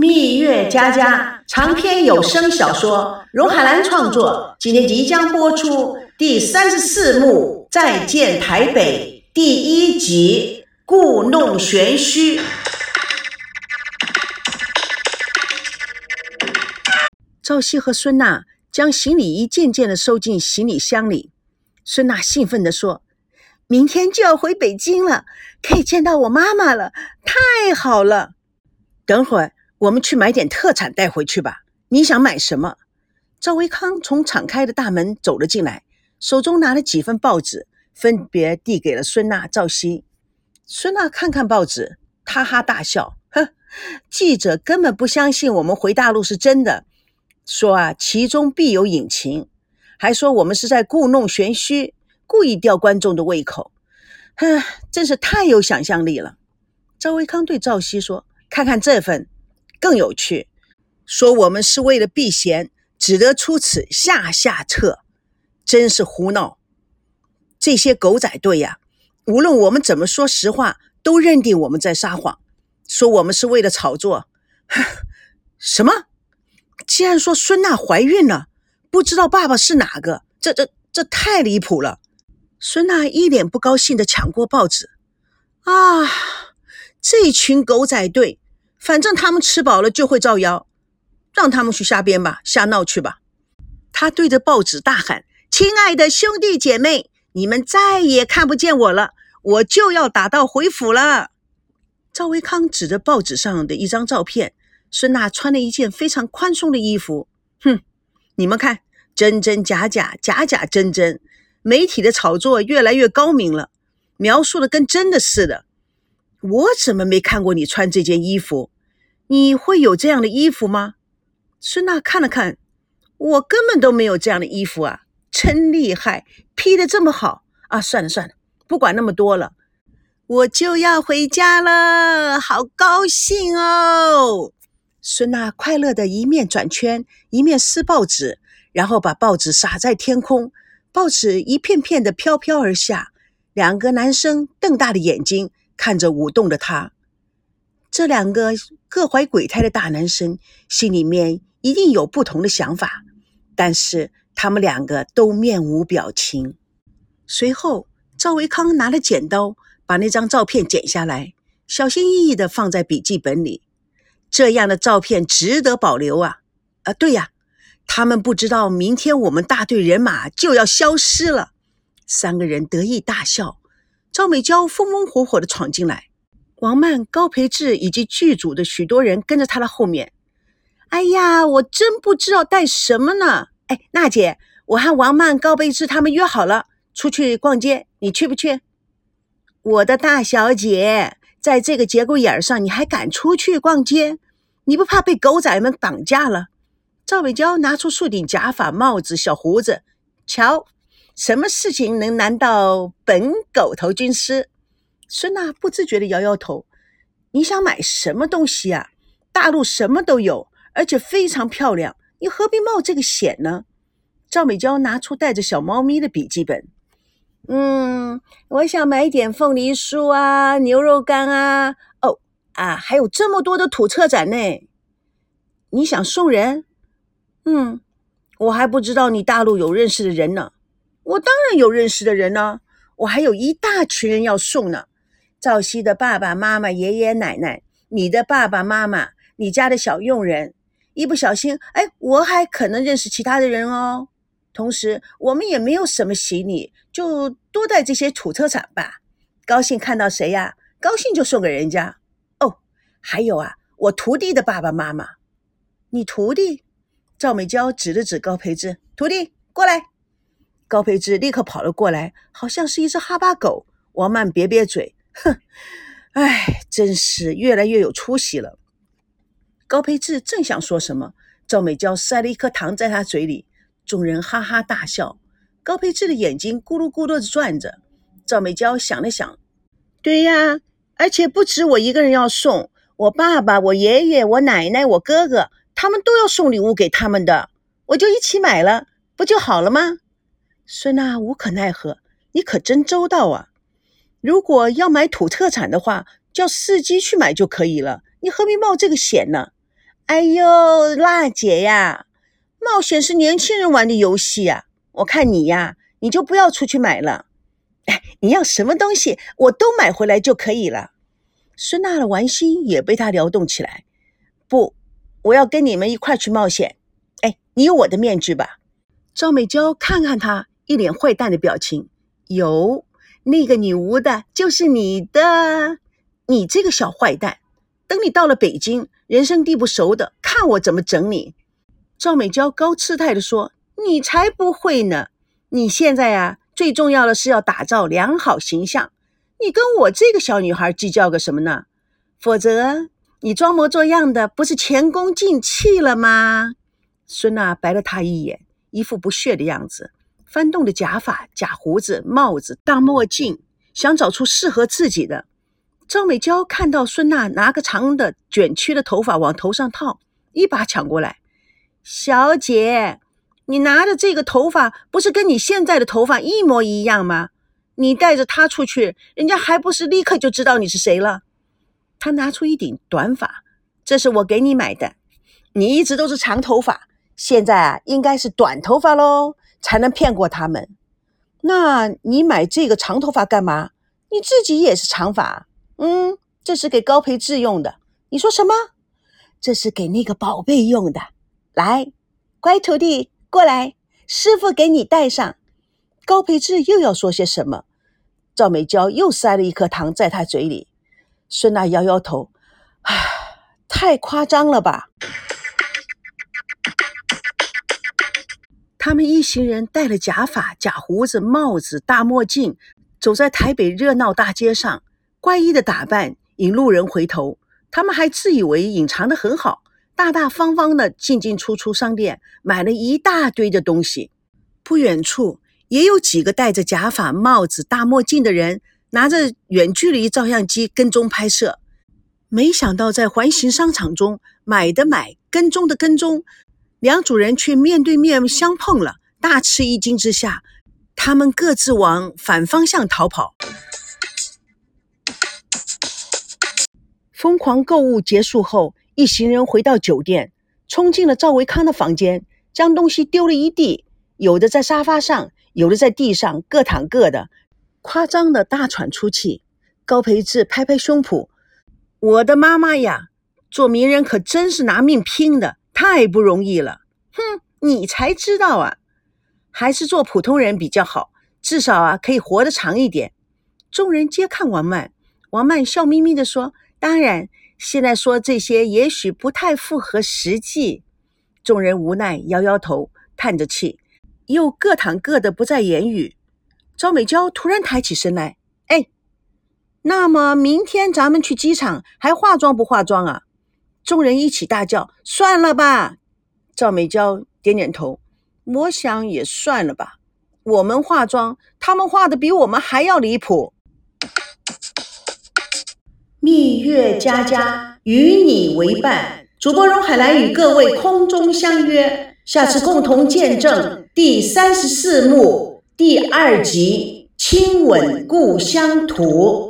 蜜月佳佳长篇有声小说，荣海兰创作，今天即将播出第三十四幕《再见台北》第一集《故弄玄虚》。赵熙和孙娜将行李一件件的收进行李箱里。孙娜兴奋地说：“明天就要回北京了，可以见到我妈妈了，太好了！等会儿。”我们去买点特产带回去吧。你想买什么？赵维康从敞开的大门走了进来，手中拿了几份报纸，分别递给了孙娜、赵熙。孙娜看看报纸，哈哈大笑：“哼，记者根本不相信我们回大陆是真的，说啊其中必有隐情，还说我们是在故弄玄虚，故意吊观众的胃口。哼，真是太有想象力了。”赵维康对赵熙说：“看看这份。”更有趣，说我们是为了避嫌，只得出此下下策，真是胡闹！这些狗仔队呀，无论我们怎么说实话，都认定我们在撒谎，说我们是为了炒作。什么？既然说孙娜怀孕了，不知道爸爸是哪个？这、这、这太离谱了！孙娜一脸不高兴的抢过报纸，啊，这群狗仔队！反正他们吃饱了就会造谣，让他们去瞎编吧，瞎闹去吧。他对着报纸大喊：“亲爱的兄弟姐妹，你们再也看不见我了，我就要打道回府了。”赵维康指着报纸上的一张照片，孙娜穿了一件非常宽松的衣服。哼，你们看，真真假假，假假真真，媒体的炒作越来越高明了，描述的跟真的似的。我怎么没看过你穿这件衣服？你会有这样的衣服吗？孙娜看了看，我根本都没有这样的衣服啊！真厉害，披的这么好啊！算了算了，不管那么多了，我就要回家了，好高兴哦！孙娜快乐的一面转圈，一面撕报纸，然后把报纸撒在天空，报纸一片片的飘飘而下。两个男生瞪大了眼睛。看着舞动的他，这两个各怀鬼胎的大男生心里面一定有不同的想法，但是他们两个都面无表情。随后，赵维康拿了剪刀，把那张照片剪下来，小心翼翼的放在笔记本里。这样的照片值得保留啊！啊，对呀，他们不知道明天我们大队人马就要消失了。三个人得意大笑。赵美娇风风火火的闯进来，王曼、高培志以及剧组的许多人跟着她的后面。哎呀，我真不知道带什么呢！哎，娜姐，我和王曼、高培志他们约好了出去逛街，你去不去？我的大小姐，在这个节骨眼上，你还敢出去逛街？你不怕被狗仔们绑架了？赵美娇拿出束顶假发、帽子、小胡子，瞧。什么事情能难到本狗头军师？孙娜不自觉地摇摇头。你想买什么东西啊？大陆什么都有，而且非常漂亮，你何必冒这个险呢？赵美娇拿出带着小猫咪的笔记本。嗯，我想买点凤梨酥啊，牛肉干啊。哦啊，还有这么多的土特产呢。你想送人？嗯，我还不知道你大陆有认识的人呢。我当然有认识的人呢，我还有一大群人要送呢。赵熙的爸爸妈妈、爷爷奶奶，你的爸爸妈妈，你家的小佣人，一不小心，哎，我还可能认识其他的人哦。同时，我们也没有什么行李，就多带这些土特产吧。高兴看到谁呀？高兴就送给人家。哦，还有啊，我徒弟的爸爸妈妈。你徒弟？赵美娇指了指高培志，徒弟过来。高培志立刻跑了过来，好像是一只哈巴狗。王曼瘪瘪嘴，哼，哎，真是越来越有出息了。高培志正想说什么，赵美娇塞了一颗糖在他嘴里，众人哈哈大笑。高培志的眼睛咕噜咕噜的转着。赵美娇想了想，对呀，而且不止我一个人要送，我爸爸、我爷爷、我奶奶、我哥哥，他们都要送礼物给他们的，我就一起买了，不就好了吗？孙娜无可奈何，你可真周到啊！如果要买土特产的话，叫司机去买就可以了，你何必冒这个险呢？哎呦，辣姐呀，冒险是年轻人玩的游戏呀，我看你呀，你就不要出去买了。哎，你要什么东西，我都买回来就可以了。孙娜的玩心也被他撩动起来。不，我要跟你们一块去冒险。哎，你有我的面具吧？赵美娇看看他，一脸坏蛋的表情。有，那个女巫的就是你的。你这个小坏蛋，等你到了北京，人生地不熟的，看我怎么整你。赵美娇高姿态的说：“你才不会呢！你现在呀，最重要的是要打造良好形象。你跟我这个小女孩计较个什么呢？否则你装模作样的，不是前功尽弃了吗？”孙娜白了他一眼，一副不屑的样子，翻动的假发、假胡子、帽子、大墨镜，想找出适合自己的。赵美娇看到孙娜拿个长的卷曲的头发往头上套，一把抢过来：“小姐，你拿的这个头发不是跟你现在的头发一模一样吗？你带着它出去，人家还不是立刻就知道你是谁了？”她拿出一顶短发，这是我给你买的。你一直都是长头发，现在啊应该是短头发喽，才能骗过他们。那你买这个长头发干嘛？你自己也是长发。嗯，这是给高培志用的。你说什么？这是给那个宝贝用的。来，乖徒弟，过来，师傅给你戴上。高培志又要说些什么？赵美娇又塞了一颗糖在他嘴里。孙娜摇摇头，唉，太夸张了吧。他们一行人戴了假发、假胡子、帽子、大墨镜，走在台北热闹大街上。怪异的打扮引路人回头，他们还自以为隐藏的很好，大大方方的进进出出商店，买了一大堆的东西。不远处也有几个戴着假发、帽子、大墨镜的人，拿着远距离照相机跟踪拍摄。没想到在环形商场中，买的买，跟踪的跟踪，两组人却面对面相碰了，大吃一惊之下，他们各自往反方向逃跑。疯狂购物结束后，一行人回到酒店，冲进了赵维康的房间，将东西丢了一地，有的在沙发上，有的在地上，各躺各的，夸张的大喘粗气。高培志拍拍胸脯：“我的妈妈呀，做名人可真是拿命拼的，太不容易了。”哼，你才知道啊，还是做普通人比较好，至少啊可以活得长一点。众人皆看王曼，王曼笑眯眯地说。当然，现在说这些也许不太符合实际。众人无奈，摇摇头，叹着气，又各躺各的，不再言语。赵美娇突然抬起身来：“哎，那么明天咱们去机场，还化妆不化妆啊？”众人一起大叫：“算了吧！”赵美娇点点头：“我想也算了吧。我们化妆，他们化的比我们还要离谱。”蜜月佳佳与你为伴，主播荣海兰与各位空中相约，下次共同见证第三十四幕第二集《亲吻故乡土》。